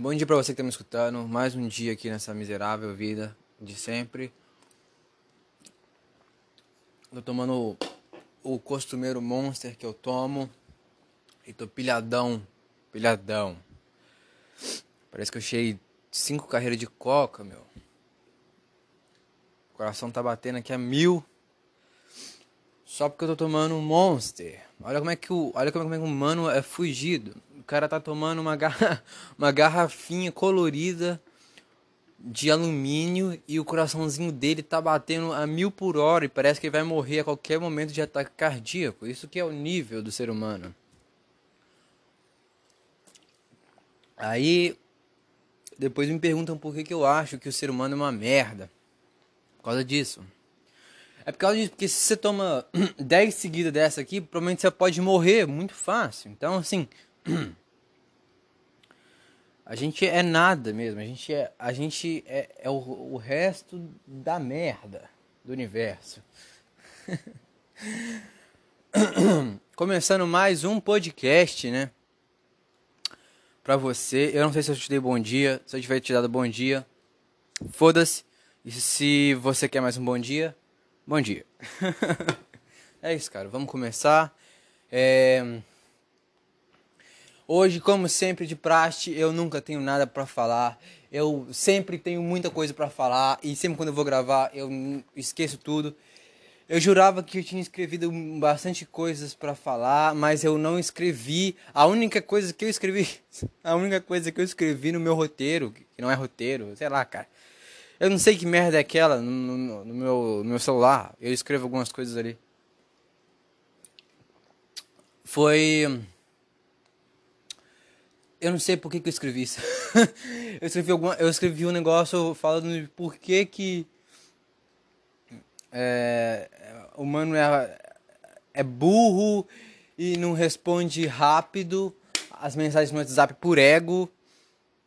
Bom dia pra você que tá me escutando. Mais um dia aqui nessa miserável vida de sempre. Tô tomando o, costumeiro Monster que eu tomo. E tô pilhadão. Pilhadão. Parece que eu cheguei cinco carreiras de coca, meu. O coração tá batendo aqui a mil. Só porque eu tô tomando um Monster. Olha como é que o, olha como é que o mano é fugido. Cara tá tomando uma, garra, uma garrafinha colorida de alumínio e o coraçãozinho dele tá batendo a mil por hora e parece que ele vai morrer a qualquer momento de ataque cardíaco. Isso que é o nível do ser humano. Aí depois me perguntam por que, que eu acho que o ser humano é uma merda. Por causa disso. É por causa disso, porque se você toma 10 seguidas dessa aqui, provavelmente você pode morrer muito fácil. Então, assim. A gente é nada mesmo. A gente é, a gente é, é o, o resto da merda do universo. Começando mais um podcast, né? Pra você. Eu não sei se eu te dei bom dia. Se eu tiver te dado bom dia, foda-se. E se você quer mais um bom dia, bom dia. é isso, cara. Vamos começar. É... Hoje, como sempre de praxe, eu nunca tenho nada para falar. Eu sempre tenho muita coisa para falar e sempre quando eu vou gravar eu esqueço tudo. Eu jurava que eu tinha escrevido bastante coisas para falar, mas eu não escrevi. A única coisa que eu escrevi, a única coisa que eu escrevi no meu roteiro, que não é roteiro, sei lá, cara. Eu não sei que merda é aquela no, no, no meu, no meu celular. Eu escrevo algumas coisas ali. Foi eu não sei por que, que eu escrevi isso. eu, escrevi alguma, eu escrevi um negócio falando de por que que é, o mano é, é burro e não responde rápido as mensagens no WhatsApp por ego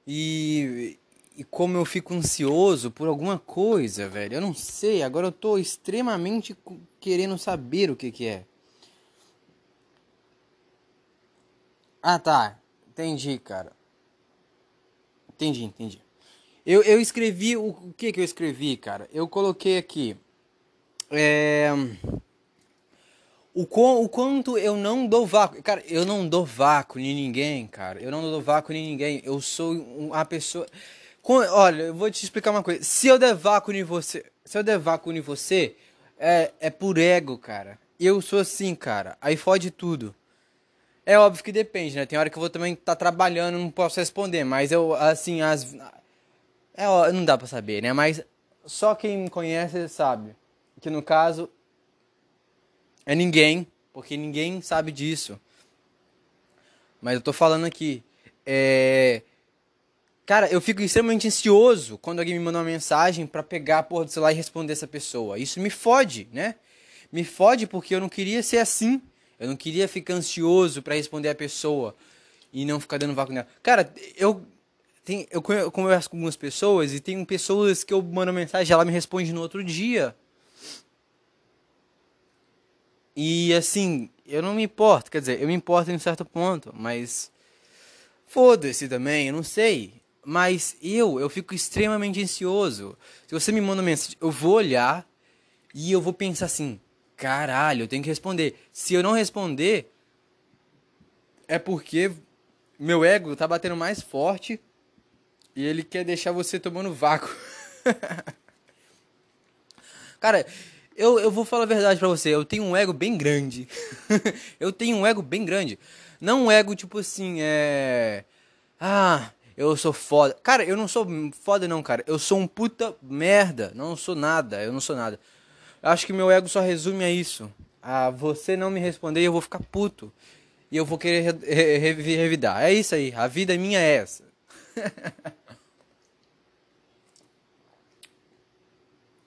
e, e como eu fico ansioso por alguma coisa, velho. Eu não sei, agora eu tô extremamente querendo saber o que que é. Ah, tá. Entendi, cara. Entendi, entendi. Eu, eu escrevi. O, o que que eu escrevi, cara? Eu coloquei aqui. É. O, o quanto eu não dou vácuo. Cara, eu não dou vácuo em ninguém, cara. Eu não dou vácuo em ninguém. Eu sou uma pessoa. Olha, eu vou te explicar uma coisa. Se eu der vácuo em você. Se eu der vácuo em você, é, é por ego, cara. Eu sou assim, cara. Aí fode tudo. É óbvio que depende, né? Tem hora que eu vou também estar tá trabalhando, não posso responder, mas eu, assim, as. É, não dá pra saber, né? Mas só quem me conhece sabe. Que no caso. É ninguém, porque ninguém sabe disso. Mas eu tô falando aqui. É. Cara, eu fico extremamente ansioso quando alguém me manda uma mensagem para pegar a porra do celular e responder essa pessoa. Isso me fode, né? Me fode porque eu não queria ser assim. Eu não queria ficar ansioso para responder a pessoa e não ficar dando vácuo nela. Cara, eu tem, eu converso com algumas pessoas e tem pessoas que eu mando mensagem ela me responde no outro dia. E assim, eu não me importo, quer dizer, eu me importo em um certo ponto, mas foda-se também, eu não sei. Mas eu, eu fico extremamente ansioso. Se você me manda mensagem, eu vou olhar e eu vou pensar assim: caralho, eu tenho que responder. Se eu não responder, é porque meu ego tá batendo mais forte e ele quer deixar você tomando vácuo. Cara, eu, eu vou falar a verdade pra você, eu tenho um ego bem grande. eu tenho um ego bem grande. Não um ego tipo assim, é. Ah, eu sou foda. Cara, eu não sou foda não, cara. Eu sou um puta merda. Não sou nada, eu não sou nada. Acho que meu ego só resume a isso. A você não me responder eu vou ficar puto. E eu vou querer re re revidar. É isso aí. A vida minha é essa.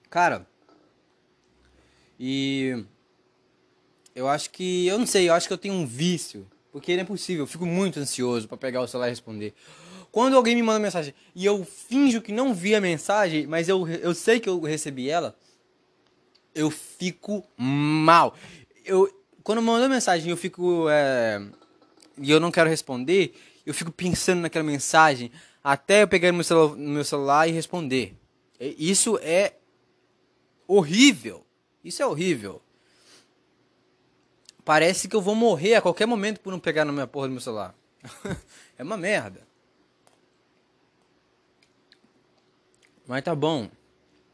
Cara. E. Eu acho que. Eu não sei, eu acho que eu tenho um vício. Porque não é possível. Eu fico muito ansioso para pegar o celular e responder. Quando alguém me manda mensagem e eu finjo que não vi a mensagem, mas eu, eu sei que eu recebi ela eu fico mal. Eu, quando mandou mensagem eu fico. É, e eu não quero responder, eu fico pensando naquela mensagem. até eu pegar no meu, celu no meu celular e responder. Isso é horrível. Isso é horrível. Parece que eu vou morrer a qualquer momento por não pegar na minha porra do meu celular. é uma merda. Mas tá bom.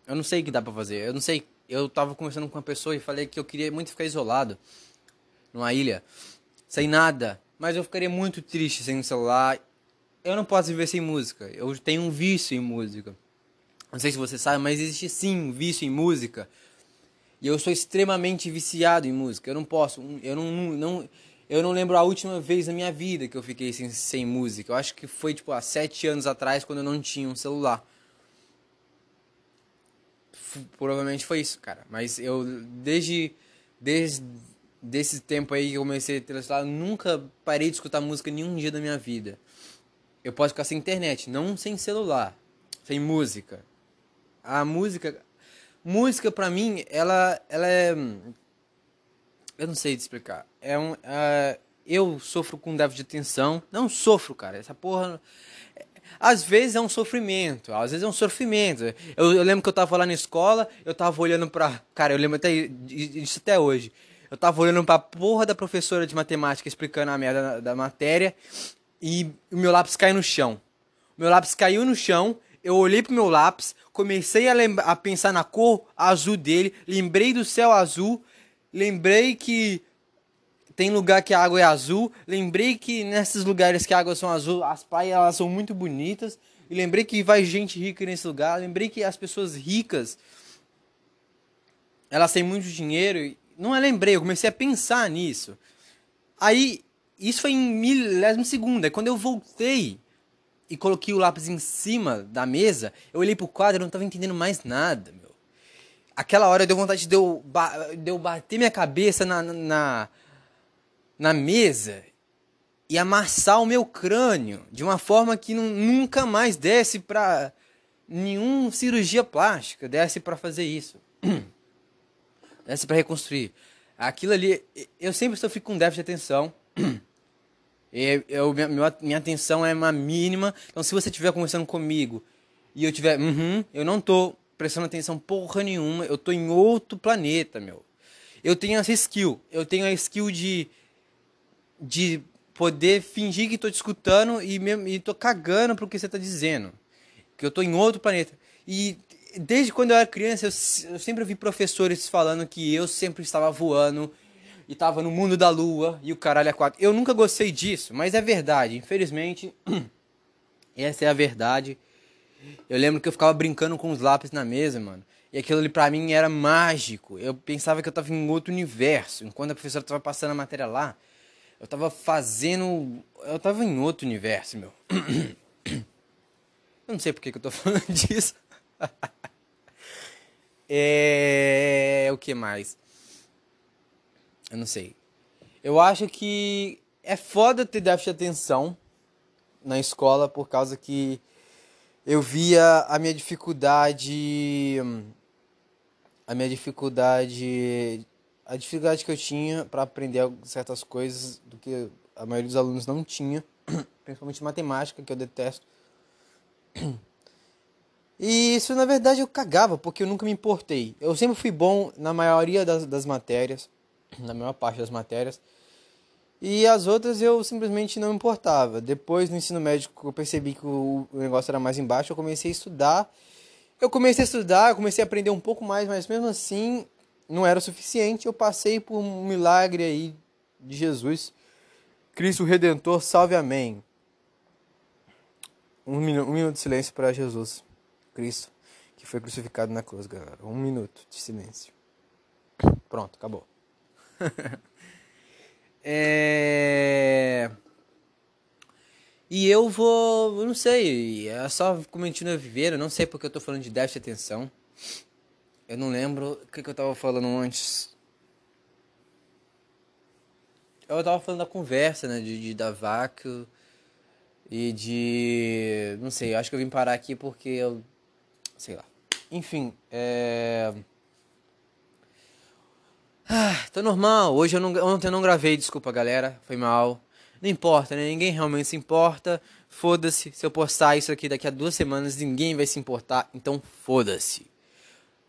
Eu não sei o que dá pra fazer. Eu não sei. Eu tava conversando com uma pessoa e falei que eu queria muito ficar isolado. Numa ilha. Sem nada. Mas eu ficaria muito triste sem o celular. Eu não posso viver sem música. Eu tenho um vício em música. Não sei se você sabe, mas existe sim um vício em música. E eu sou extremamente viciado em música. Eu não posso. Eu não, não, eu não lembro a última vez na minha vida que eu fiquei sem, sem música. Eu acho que foi tipo há sete anos atrás, quando eu não tinha um celular. Provavelmente foi isso, cara. Mas eu, desde, desde desse tempo aí que eu comecei a celular, nunca parei de escutar música nenhum dia da minha vida. Eu posso ficar sem internet, não sem celular, sem música. A música música para mim, ela, ela é. Eu não sei te explicar. É um. Uh, eu sofro com déficit de atenção. Não sofro, cara. Essa porra. Às vezes é um sofrimento, às vezes é um sofrimento. Eu, eu lembro que eu tava lá na escola, eu tava olhando pra. Cara, eu lembro até disso até hoje. Eu tava olhando pra porra da professora de matemática explicando a merda da, da matéria e o meu lápis caiu no chão. O meu lápis caiu no chão eu olhei pro meu lápis, comecei a, a pensar na cor azul dele, lembrei do céu azul, lembrei que tem lugar que a água é azul, lembrei que nesses lugares que a água são azul, as praias elas são muito bonitas, e lembrei que vai gente rica nesse lugar, lembrei que as pessoas ricas elas têm muito dinheiro, não é lembrei, eu comecei a pensar nisso. Aí, isso foi em milésimo segundo, é quando eu voltei e coloquei o lápis em cima da mesa, eu olhei pro quadro e não tava entendendo mais nada, meu. Aquela hora deu vontade de eu, de eu bater minha cabeça na, na, na mesa e amassar o meu crânio de uma forma que não, nunca mais desse pra nenhum cirurgia plástica desse para fazer isso. desse para reconstruir. Aquilo ali, eu sempre sofri com déficit de atenção. Eu, eu, minha, minha atenção é uma mínima. Então, se você estiver conversando comigo e eu tiver, uhum, eu não tô prestando atenção porra nenhuma, eu tô em outro planeta, meu. Eu tenho essa skill. Eu tenho a skill de de poder fingir que tô te escutando e, me, e tô cagando pro que você tá dizendo. Que eu tô em outro planeta. E desde quando eu era criança, eu, eu sempre vi professores falando que eu sempre estava voando e tava no mundo da lua e o caralho é quatro. Eu nunca gostei disso, mas é verdade. Infelizmente, essa é a verdade. Eu lembro que eu ficava brincando com os lápis na mesa, mano. E aquilo ali pra mim era mágico. Eu pensava que eu tava em outro universo. Enquanto a professora tava passando a matéria lá, eu tava fazendo. Eu tava em outro universo, meu. Eu não sei por que, que eu tô falando disso. é. O que mais? Eu não sei. Eu acho que é foda ter déficit de atenção na escola por causa que eu via a minha dificuldade a minha dificuldade a dificuldade que eu tinha para aprender certas coisas do que a maioria dos alunos não tinha, principalmente matemática, que eu detesto. E isso na verdade eu cagava, porque eu nunca me importei. Eu sempre fui bom na maioria das, das matérias na maior parte das matérias. E as outras eu simplesmente não importava. Depois no ensino médio eu percebi que o negócio era mais embaixo, eu comecei a estudar. Eu comecei a estudar, eu comecei a aprender um pouco mais, mas mesmo assim não era suficiente. Eu passei por um milagre aí de Jesus. Cristo Redentor, salve amém. Um, um minuto de silêncio para Jesus, Cristo, que foi crucificado na cruz, galera. Um minuto de silêncio. Pronto, acabou. é... E eu vou, eu não sei, é só continuar vivendo, eu não sei porque eu tô falando de déficit de atenção. Eu não lembro o que, que eu tava falando antes. Eu tava falando da conversa, né, de, de da vácuo e de, não sei, acho que eu vim parar aqui porque eu, sei lá. Enfim, é... Ah, tô normal. Hoje eu não, ontem eu não gravei, desculpa galera, foi mal. Não importa, né? Ninguém realmente se importa. Foda-se, se eu postar isso aqui daqui a duas semanas, ninguém vai se importar, então foda-se.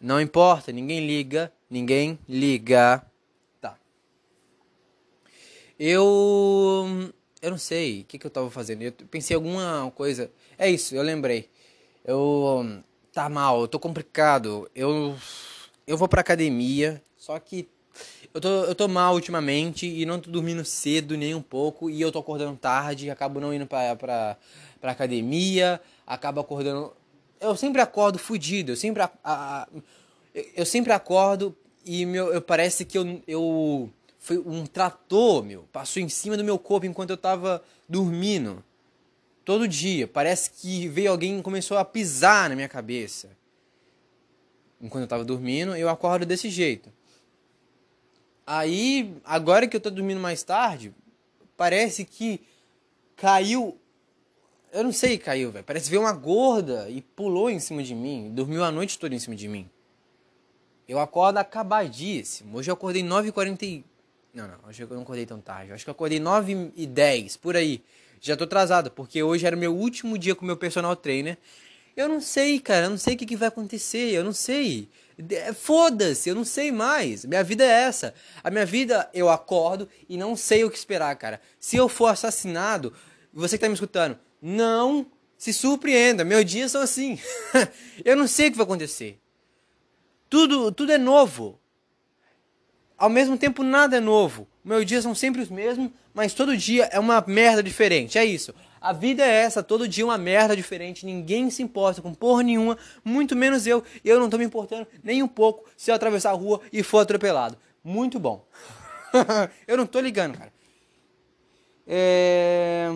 Não importa, ninguém liga, ninguém liga. Tá. Eu. Eu não sei o que, que eu tava fazendo. Eu pensei alguma coisa. É isso, eu lembrei. Eu. Tá mal, eu tô complicado. Eu. Eu vou pra academia, só que eu tô, eu tô mal ultimamente e não tô dormindo cedo nem um pouco. E eu tô acordando tarde, acabo não indo pra, pra, pra academia, acabo acordando. Eu sempre acordo fudido, eu sempre, a, a, eu sempre acordo e meu, eu, parece que eu, eu. Foi um trator, meu, passou em cima do meu corpo enquanto eu tava dormindo. Todo dia. Parece que veio alguém e começou a pisar na minha cabeça. Enquanto eu tava dormindo, eu acordo desse jeito. Aí, agora que eu tô dormindo mais tarde, parece que caiu. Eu não sei, caiu, velho. Parece que veio uma gorda e pulou em cima de mim. Dormiu a noite toda em cima de mim. Eu acordo acabadíssimo. Hoje eu acordei 9h40. E... Não, não, hoje eu não acordei tão tarde. acho que eu acordei 9h10, por aí. Já tô atrasado, porque hoje era o meu último dia com o meu personal trainer. Eu não sei, cara, eu não sei o que, que vai acontecer, eu não sei. Foda-se, eu não sei mais. Minha vida é essa. A minha vida, eu acordo e não sei o que esperar, cara. Se eu for assassinado, você que tá me escutando, não se surpreenda. Meus dias são assim. eu não sei o que vai acontecer. Tudo, tudo é novo. Ao mesmo tempo, nada é novo. Meus dias são sempre os mesmos, mas todo dia é uma merda diferente. É isso. A vida é essa, todo dia uma merda diferente, ninguém se importa com porra nenhuma, muito menos eu, e eu não tô me importando nem um pouco se eu atravessar a rua e for atropelado. Muito bom. eu não tô ligando, cara. É...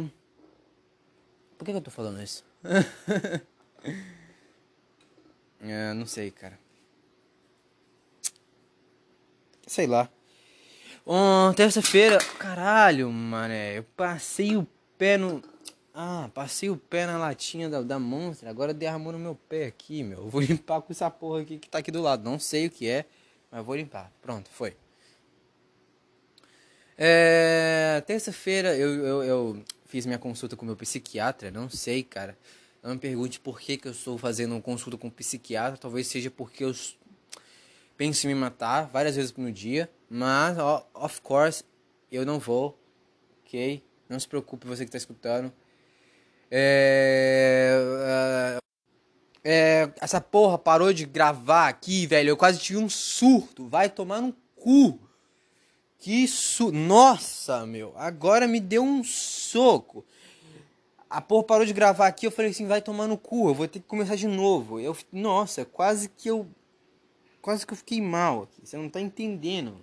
Por que, eu tô falando isso? é, não sei, cara. Sei lá. Oh, terça-feira, caralho, mané, eu passei o pé no ah, passei o pé na latinha da, da Monster, agora derramou no meu pé aqui, meu. Eu vou limpar com essa porra aqui que tá aqui do lado. Não sei o que é, mas vou limpar. Pronto, foi. É, Terça-feira eu, eu, eu, fiz minha consulta com meu psiquiatra. Não sei, cara. Não me pergunte por que, que eu estou fazendo consulta com um psiquiatra. Talvez seja porque eu penso em me matar várias vezes no dia. Mas, of course, eu não vou. Ok? Não se preocupe, você que está escutando. É, é, é, essa porra parou de gravar aqui, velho. Eu quase tive um surto. Vai tomar no cu. Que isso. Nossa, meu. Agora me deu um soco. A porra parou de gravar aqui. Eu falei assim: vai tomar no cu. Eu vou ter que começar de novo. Eu, nossa, quase que eu. Quase que eu fiquei mal aqui. Você não tá entendendo.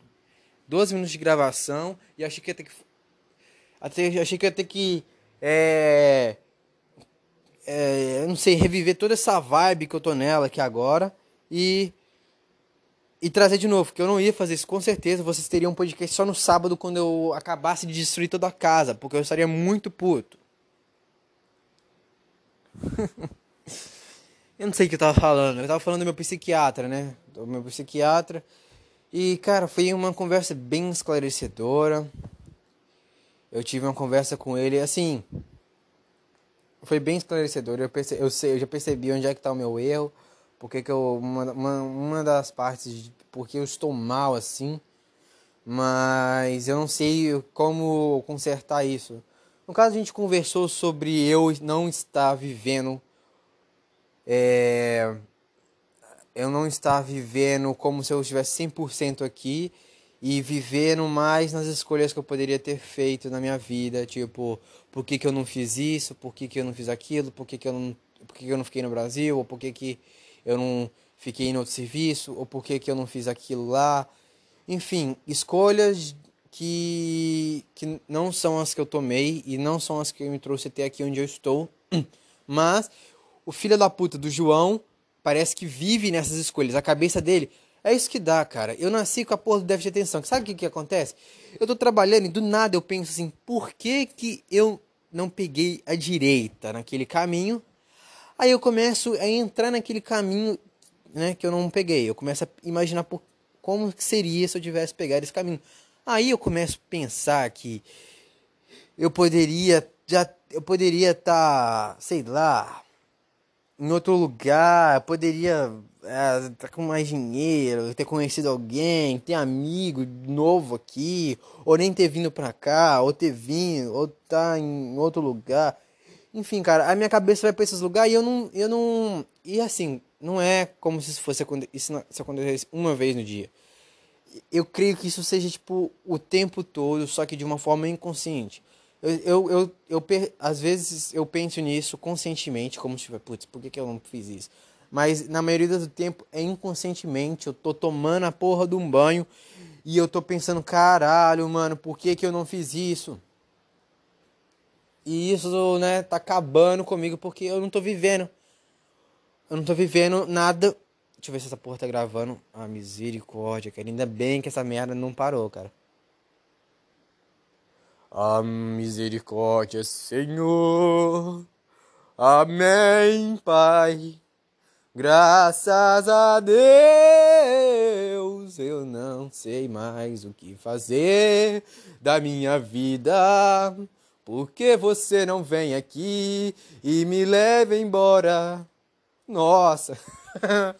12 minutos de gravação. E achei que ia ter que. Até, achei que ia ter que. É é, eu não sei, reviver toda essa vibe que eu tô nela aqui agora e e trazer de novo, porque eu não ia fazer isso com certeza. Vocês teriam um podcast só no sábado quando eu acabasse de destruir toda a casa, porque eu estaria muito puto. eu não sei o que eu tava falando. Eu tava falando do meu psiquiatra, né? Do meu psiquiatra. E, cara, foi uma conversa bem esclarecedora. Eu tive uma conversa com ele, assim, foi bem esclarecedor. Eu, perce, eu, sei, eu já percebi onde é que está o meu erro, porque que eu uma, uma, uma das partes de porque eu estou mal assim, mas eu não sei como consertar isso. No caso a gente conversou sobre eu não estar vivendo é, eu não estar vivendo como se eu estivesse 100% aqui e vivendo mais nas escolhas que eu poderia ter feito na minha vida, tipo, por que, que eu não fiz isso, por que, que eu não fiz aquilo, por que, que eu não, por que, que eu não fiquei no Brasil, ou por que, que eu não fiquei em outro serviço, ou por que, que eu não fiz aquilo lá. Enfim, escolhas que, que não são as que eu tomei e não são as que me trouxe até aqui onde eu estou. Mas o filho da puta do João parece que vive nessas escolhas. A cabeça dele é isso que dá, cara. Eu nasci com a porra do déficit de atenção. Sabe o que, que acontece? Eu tô trabalhando e do nada eu penso assim, por que, que eu não peguei a direita naquele caminho? Aí eu começo a entrar naquele caminho né, que eu não peguei. Eu começo a imaginar por, como seria se eu tivesse pegado esse caminho. Aí eu começo a pensar que eu poderia já eu poderia estar, tá, sei lá, em outro lugar, eu poderia é, tá com mais dinheiro, ter conhecido alguém, ter amigo novo aqui, ou nem ter vindo pra cá, ou ter vindo, ou tá em outro lugar. Enfim, cara, a minha cabeça vai pra esses lugares e eu não. Eu não. E assim, não é como se fosse isso se acontecesse uma vez no dia. Eu creio que isso seja, tipo, o tempo todo, só que de uma forma inconsciente. Eu, eu, eu, eu, às vezes eu penso nisso conscientemente, como se, putz, por que, que eu não fiz isso? Mas na maioria do tempo é inconscientemente. Eu tô tomando a porra de um banho e eu tô pensando, caralho, mano, por que, que eu não fiz isso? E isso, né, tá acabando comigo porque eu não tô vivendo. Eu não tô vivendo nada. Deixa eu ver se essa porra tá gravando. Ah, misericórdia, cara. Ainda bem que essa merda não parou, cara. Ah, misericórdia, Senhor. Amém, Pai. Graças a Deus, eu não sei mais o que fazer da minha vida. Porque você não vem aqui e me leva embora? Nossa!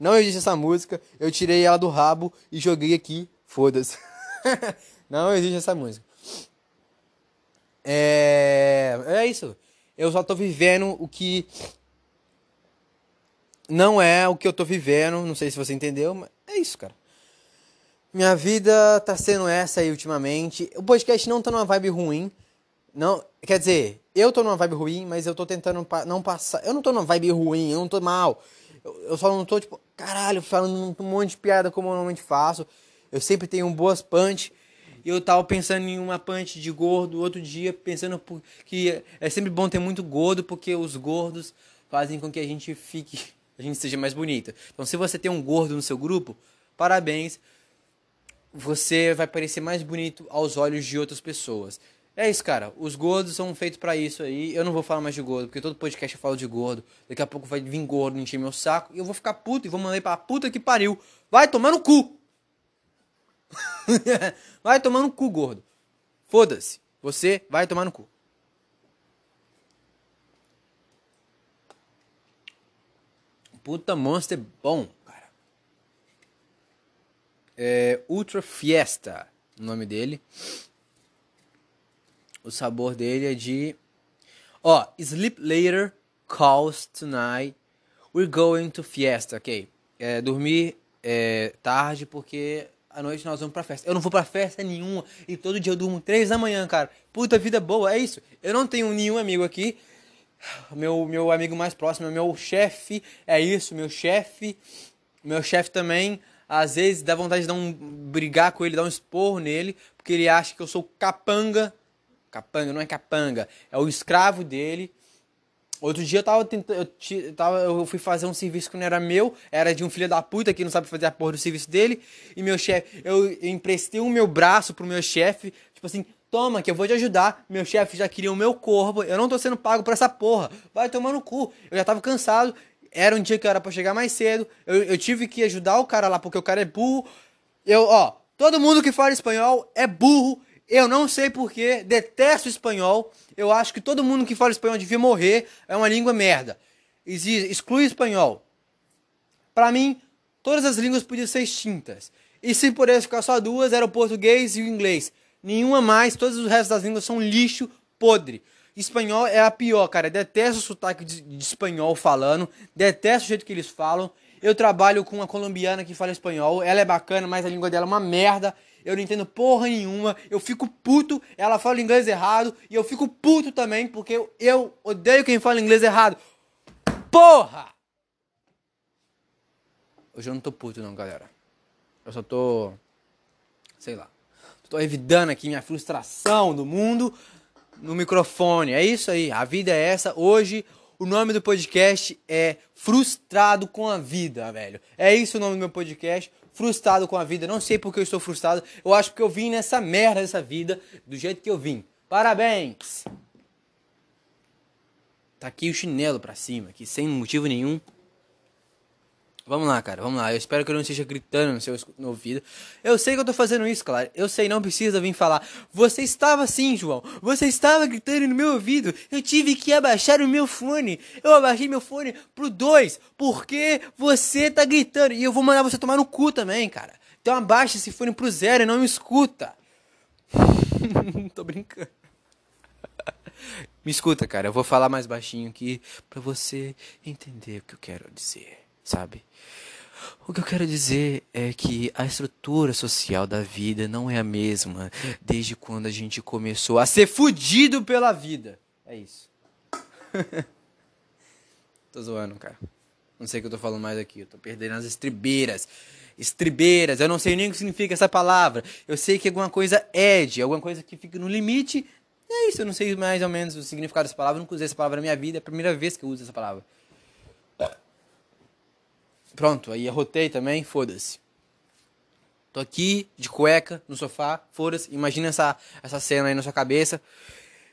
Não existe essa música. Eu tirei ela do rabo e joguei aqui. Foda-se. Não existe essa música. É. É isso. Eu só tô vivendo o que não é o que eu tô vivendo, não sei se você entendeu, mas é isso, cara. Minha vida tá sendo essa aí ultimamente. O podcast não tá numa vibe ruim. Não, quer dizer, eu tô numa vibe ruim, mas eu tô tentando pa não passar. Eu não tô numa vibe ruim, eu não tô mal. Eu, eu só não tô, tipo, caralho, falando um monte de piada como eu normalmente faço. Eu sempre tenho boas punch. Eu tava pensando em uma punch de gordo outro dia, pensando que é sempre bom ter muito gordo, porque os gordos fazem com que a gente fique a gente seja mais bonita. Então, se você tem um gordo no seu grupo, parabéns. Você vai parecer mais bonito aos olhos de outras pessoas. É isso, cara. Os gordos são feitos para isso aí. Eu não vou falar mais de gordo, porque todo podcast eu falo de gordo. Daqui a pouco vai vir gordo encher meu saco e eu vou ficar puto e vou mandar pra puta que pariu. Vai tomar no cu! vai tomar no cu, gordo. Foda-se. Você vai tomar no cu. puta Monster bom, cara. É Ultra Fiesta, o nome dele. O sabor dele é de. Ó, Sleep Later, Calls Tonight. We're going to Fiesta, ok. É, dormir é, tarde porque à noite nós vamos pra festa. Eu não vou pra festa nenhuma e todo dia eu durmo três da manhã, cara. Puta vida boa, é isso. Eu não tenho nenhum amigo aqui meu, meu amigo mais próximo, meu chefe, é isso, meu chefe. Meu chefe também, às vezes dá vontade de dar um, brigar com ele, dar um esporro nele, porque ele acha que eu sou capanga. Capanga, não é capanga, é o escravo dele. Outro dia eu tava tentando. Eu, eu fui fazer um serviço que não era meu, era de um filho da puta que não sabe fazer a porra do serviço dele. E meu chefe, eu, eu emprestei o meu braço pro meu chefe, tipo assim, Toma, que eu vou te ajudar. Meu chefe já queria o meu corpo. Eu não tô sendo pago por essa porra. Vai tomar no cu. Eu já tava cansado. Era um dia que era para chegar mais cedo. Eu, eu tive que ajudar o cara lá porque o cara é burro. Eu, ó, todo mundo que fala espanhol é burro. Eu não sei porquê. Detesto espanhol. Eu acho que todo mundo que fala espanhol devia morrer. É uma língua merda. Exclui espanhol. Para mim, todas as línguas podiam ser extintas. E se pudesse ficar só duas, era o português e o inglês. Nenhuma mais, todos os restos das línguas são lixo podre. Espanhol é a pior, cara. Detesto o sotaque de, de, espanhol falando. Detesto o jeito que eles falam. Eu trabalho com uma colombiana que fala espanhol. Ela é bacana, mas a língua dela é uma merda. Eu não entendo porra nenhuma. Eu fico puto. Ela fala inglês errado. E eu fico puto também, porque eu, odeio quem fala inglês errado. Porra! Hoje eu não tô puto, não, galera. Eu só tô. Sei lá. Estou evitando aqui minha frustração do mundo no microfone. É isso aí, a vida é essa. Hoje o nome do podcast é Frustrado com a Vida, velho. É isso o nome do meu podcast. Frustrado com a vida. Não sei porque eu estou frustrado. Eu acho que eu vim nessa merda dessa vida do jeito que eu vim. Parabéns! Tá aqui o chinelo pra cima, aqui sem motivo nenhum. Vamos lá, cara, vamos lá. Eu espero que eu não esteja gritando no seu no ouvido. Eu sei que eu tô fazendo isso, claro. Eu sei, não precisa vir falar. Você estava assim, João. Você estava gritando no meu ouvido. Eu tive que abaixar o meu fone. Eu abaixei meu fone pro 2. Porque você tá gritando. E eu vou mandar você tomar no cu também, cara. Então abaixa esse fone pro zero e não me escuta. tô brincando. Me escuta, cara. Eu vou falar mais baixinho aqui pra você entender o que eu quero dizer sabe? O que eu quero dizer é que a estrutura social da vida não é a mesma desde quando a gente começou a ser fudido pela vida. É isso. tô zoando, cara. Não sei o que eu tô falando mais aqui. Eu tô perdendo as estribeiras. Estribeiras. Eu não sei nem o que significa essa palavra. Eu sei que alguma coisa é de, alguma coisa que fica no limite. É isso. Eu não sei mais ou menos o significado dessa palavra. Eu nunca usei essa palavra na minha vida. É a primeira vez que eu uso essa palavra. Pronto, aí arrotei também, foda-se. Tô aqui, de cueca, no sofá, foda-se. Imagina essa, essa cena aí na sua cabeça.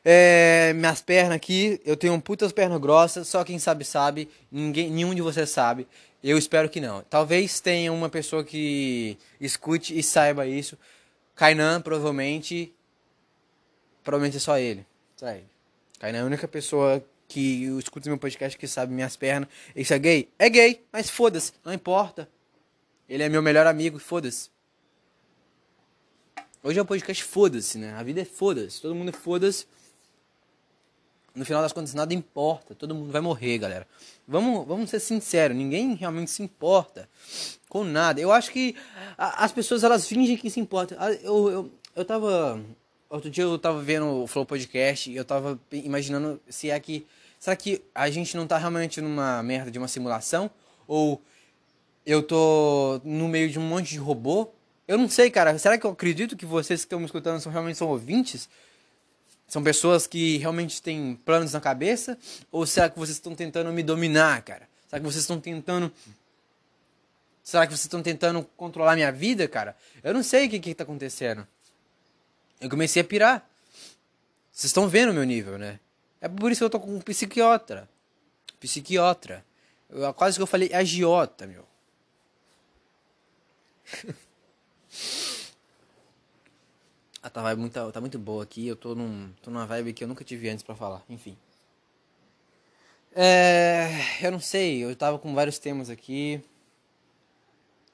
É, minhas pernas aqui, eu tenho putas pernas grossas, só quem sabe sabe, ninguém, nenhum de vocês sabe. Eu espero que não. Talvez tenha uma pessoa que escute e saiba isso. Kainan, provavelmente. Provavelmente é só ele. Só ele. Kainan é a única pessoa que escuta meu podcast que sabe minhas pernas. Isso é gay? É gay, mas foda-se, não importa. Ele é meu melhor amigo, foda-se. Hoje é um podcast foda-se, né? A vida é foda-se, todo mundo é foda-se. No final das contas, nada importa, todo mundo vai morrer, galera. Vamos, vamos ser sinceros, ninguém realmente se importa com nada. Eu acho que as pessoas elas fingem que se importam. Ah, eu, eu, eu tava. Outro dia eu tava vendo o Flow Podcast e eu tava imaginando se é que Será que a gente não tá realmente numa merda de uma simulação? Ou eu tô no meio de um monte de robô? Eu não sei, cara. Será que eu acredito que vocês que estão me escutando são, realmente são ouvintes? São pessoas que realmente têm planos na cabeça? Ou será que vocês estão tentando me dominar, cara? Será que vocês estão tentando. Será que vocês estão tentando controlar minha vida, cara? Eu não sei o que, que tá acontecendo. Eu comecei a pirar. Vocês estão vendo o meu nível, né? É por isso que eu tô com um psiquiatra. Psiquiatra. Eu, quase que eu falei agiota, meu. ah, tá, muito, tá muito boa aqui. Eu tô, num, tô numa vibe que eu nunca tive antes para falar. Enfim. É, eu não sei, eu tava com vários temas aqui.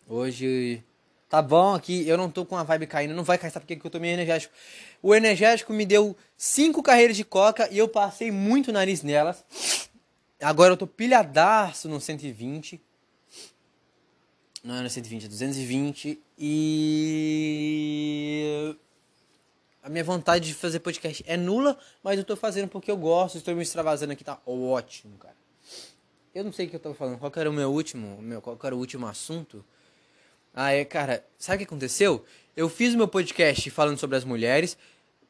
Hoje Tá bom aqui, eu não tô com a vibe caindo, não vai cair, sabe por que eu tô meio energético? O energético me deu cinco carreiras de coca e eu passei muito nariz nelas. Agora eu tô pilhadaço no 120. Não é no 120, é 220. E. A minha vontade de fazer podcast é nula, mas eu tô fazendo porque eu gosto, estou me extravasando aqui, tá ótimo, cara. Eu não sei o que eu tava falando, qual era o meu último, meu, qual era o último assunto? Ah, é, cara, sabe o que aconteceu? Eu fiz meu podcast falando sobre as mulheres.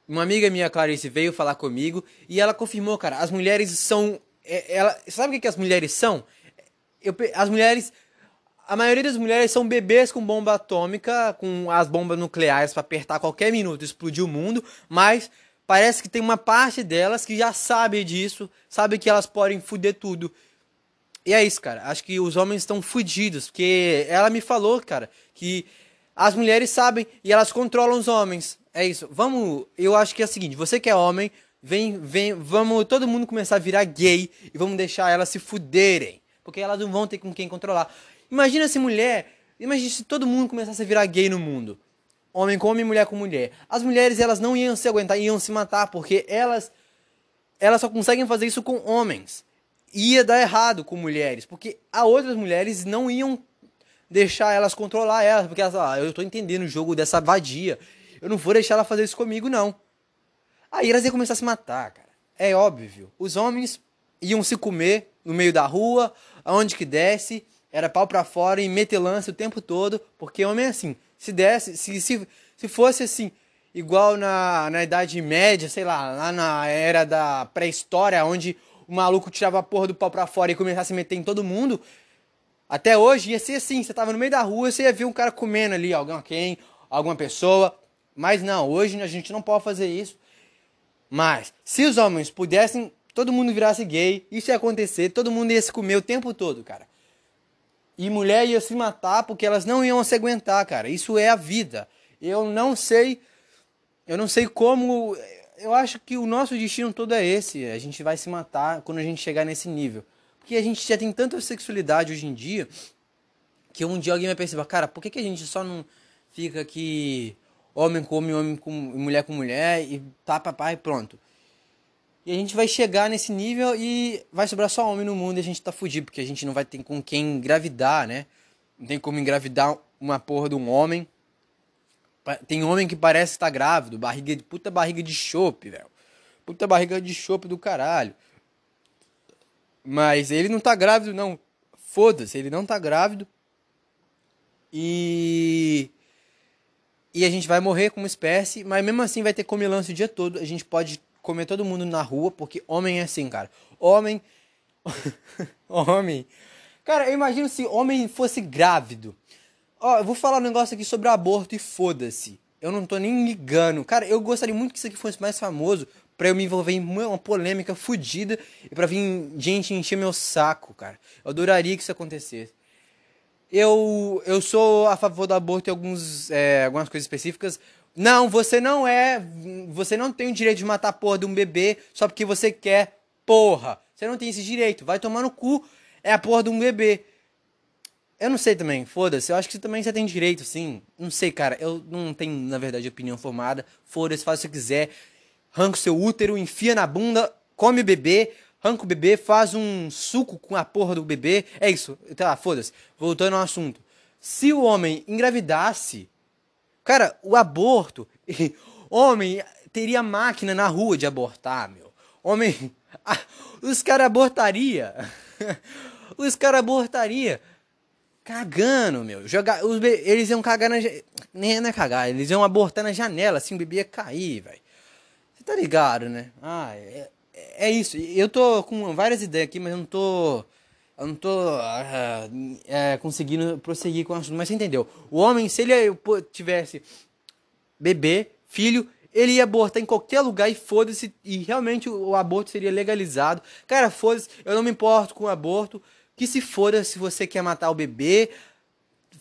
Uma amiga minha, Clarice, veio falar comigo e ela confirmou, cara, as mulheres são. É, ela, sabe o que, que as mulheres são? Eu, as mulheres. A maioria das mulheres são bebês com bomba atômica, com as bombas nucleares para apertar qualquer minuto, explodir o mundo, mas parece que tem uma parte delas que já sabe disso, sabe que elas podem fuder tudo. E é isso, cara. Acho que os homens estão fudidos, porque ela me falou, cara, que as mulheres sabem e elas controlam os homens. É isso. Vamos, eu acho que é o seguinte, você que é homem, vem, vem, vamos todo mundo começar a virar gay e vamos deixar elas se fuderem, porque elas não vão ter com quem controlar. Imagina se mulher, imagina se todo mundo começasse a virar gay no mundo. Homem com homem, mulher com mulher. As mulheres, elas não iam se aguentar, iam se matar, porque elas elas só conseguem fazer isso com homens ia dar errado com mulheres, porque a outras mulheres não iam deixar elas controlar elas, porque elas, ah, eu tô entendendo o jogo dessa vadia, eu não vou deixar ela fazer isso comigo não. Aí elas iam começar a se matar, cara. É óbvio. Os homens iam se comer no meio da rua, aonde que desce, era pau para fora e meter lance o tempo todo, porque homem é assim. Se desse, se, se, se fosse assim, igual na, na Idade Média, sei lá, lá na era da pré-história, onde o maluco tirava a porra do pau pra fora e começasse a se meter em todo mundo. Até hoje ia ser assim, você tava no meio da rua, você ia ver um cara comendo ali, alguém, alguma pessoa. Mas não, hoje a gente não pode fazer isso. Mas, se os homens pudessem, todo mundo virasse gay, isso ia acontecer, todo mundo ia se comer o tempo todo, cara. E mulher ia se matar porque elas não iam se aguentar, cara. Isso é a vida. Eu não sei. Eu não sei como. Eu acho que o nosso destino todo é esse. A gente vai se matar quando a gente chegar nesse nível. Porque a gente já tem tanta sexualidade hoje em dia que um dia alguém vai perceber, cara, por que, que a gente só não fica aqui homem come homem com mulher com mulher e tá papai pronto. E a gente vai chegar nesse nível e vai sobrar só homem no mundo e a gente tá fudido, porque a gente não vai ter com quem engravidar, né? Não tem como engravidar uma porra de um homem. Tem homem que parece estar tá grávido, barriga de puta barriga de chope, velho. Puta barriga de chope do caralho. Mas ele não tá grávido não. Foda-se, ele não tá grávido. E e a gente vai morrer como espécie, mas mesmo assim vai ter comilança o dia todo. A gente pode comer todo mundo na rua, porque homem é assim, cara. Homem. homem. Cara, eu imagino se homem fosse grávido. Ó, eu vou falar um negócio aqui sobre aborto e foda-se. Eu não tô nem ligando. Cara, eu gostaria muito que isso aqui fosse mais famoso pra eu me envolver em uma polêmica fodida e pra vir gente encher meu saco, cara. Eu adoraria que isso acontecesse. Eu, eu sou a favor do aborto em alguns, é, algumas coisas específicas, não, você não é. Você não tem o direito de matar a porra de um bebê só porque você quer. Porra! Você não tem esse direito. Vai tomar no cu. É a porra de um bebê. Eu não sei também, foda-se. Eu acho que também você tem direito, sim. Não sei, cara. Eu não tenho, na verdade, opinião formada. Foda-se, faz o que quiser. Arranca o seu útero, enfia na bunda, come o bebê, arranca o bebê, faz um suco com a porra do bebê. É isso. Tá, foda-se. Voltando ao assunto. Se o homem engravidasse Cara, o aborto. Homem teria máquina na rua de abortar, meu. Homem. os caras abortaria. os caras abortaria. Cagando, meu. Jogar, os be... Eles iam cagar na. Nem não é cagar, eles iam abortar na janela, assim, o bebê ia cair, velho. Você tá ligado, né? Ah, é, é isso. Eu tô com várias ideias aqui, mas eu não tô eu não tô uh, é, conseguindo prosseguir com o assunto, mas você entendeu? O homem, se ele tivesse bebê, filho, ele ia abortar em qualquer lugar e foda-se, e realmente o, o, aborto seria legalizado. Cara, foda-se, eu não me importo com o aborto, que se foda se você quer matar o bebê,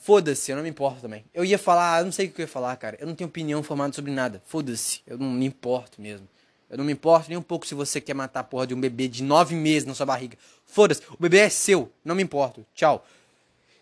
foda-se, eu não me importo também. Eu ia falar, eu não sei o que eu ia falar, cara, eu não tenho opinião formada sobre nada, foda-se, eu não me importo mesmo. Eu não me importo nem um pouco se você quer matar a porra de um bebê de nove meses na sua barriga. Foda-se, o bebê é seu, não me importo. Tchau.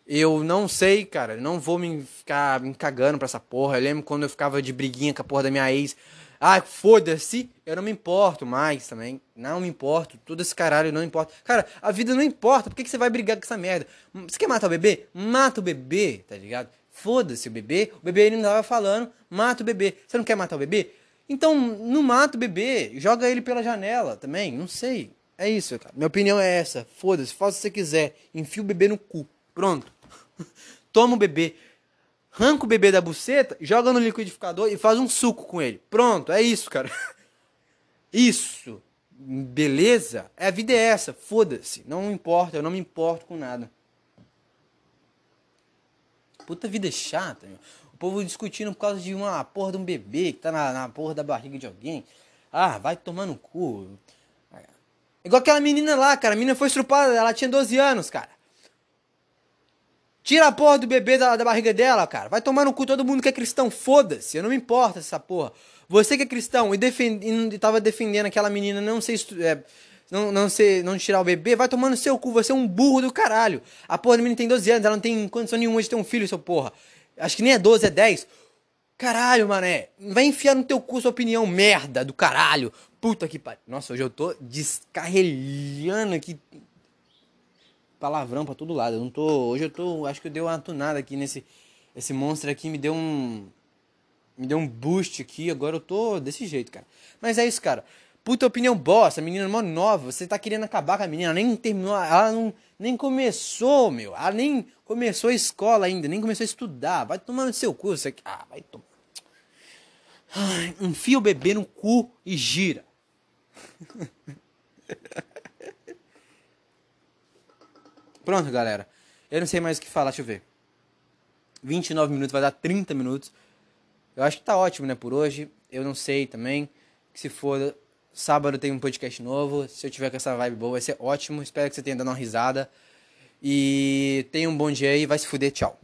Eu não sei, cara, não vou me ficar me cagando pra essa porra. Eu lembro quando eu ficava de briguinha com a porra da minha ex. Ah, foda-se, eu não me importo mais também. Não me importo, todo esse caralho não importa. Cara, a vida não importa, por que, que você vai brigar com essa merda? Você quer matar o bebê? Mata o bebê, tá ligado? Foda-se o bebê, o bebê ele não tava falando, mata o bebê. Você não quer matar o bebê? Então, não mata o bebê, joga ele pela janela também, não sei. É isso, cara. Minha opinião é essa. Foda-se, faça o que você quiser. Enfia o bebê no cu. Pronto. Toma o bebê. Arranca o bebê da buceta, joga no liquidificador e faz um suco com ele. Pronto, é isso, cara. Isso. Beleza? A vida é essa. Foda-se. Não importa, eu não me importo com nada. Puta vida chata, meu povo discutindo por causa de uma porra de um bebê que tá na, na porra da barriga de alguém. Ah, vai tomar no cu. Igual aquela menina lá, cara. A menina foi estrupada, ela tinha 12 anos, cara. Tira a porra do bebê da, da barriga dela, cara. Vai tomar no cu todo mundo que é cristão. Foda-se, eu não me importa essa porra. Você que é cristão e, defend, e tava defendendo aquela menina não ser. É, não, não, ser, não tirar o bebê, vai tomar no seu cu, você é um burro do caralho. A porra da menina tem 12 anos, ela não tem condição nenhuma de ter um filho, seu porra. Acho que nem é 12, é 10. Caralho, mané. Vai enfiar no teu cu sua opinião, merda do caralho. Puta que pariu. Nossa, hoje eu tô descarrelhando aqui. Palavrão pra todo lado. Eu não tô. Hoje eu tô. Acho que eu dei uma tunada aqui nesse. Esse monstro aqui me deu um. Me deu um boost aqui. Agora eu tô desse jeito, cara. Mas é isso, cara. Puta opinião bosta, menina é mó nova, você tá querendo acabar com a menina, ela nem terminou, ela não, nem começou, meu, ela nem começou a escola ainda, nem começou a estudar, vai tomar no seu cu, você, ah, vai tomar. Ai, enfia o bebê no cu e gira. Pronto, galera. Eu não sei mais o que falar, deixa eu ver. 29 minutos, vai dar 30 minutos. Eu acho que tá ótimo, né, por hoje. Eu não sei também. Se for Sábado tem um podcast novo. Se eu tiver com essa vibe boa, vai ser ótimo. Espero que você tenha dado uma risada. E tenha um bom dia aí, vai se fuder, tchau.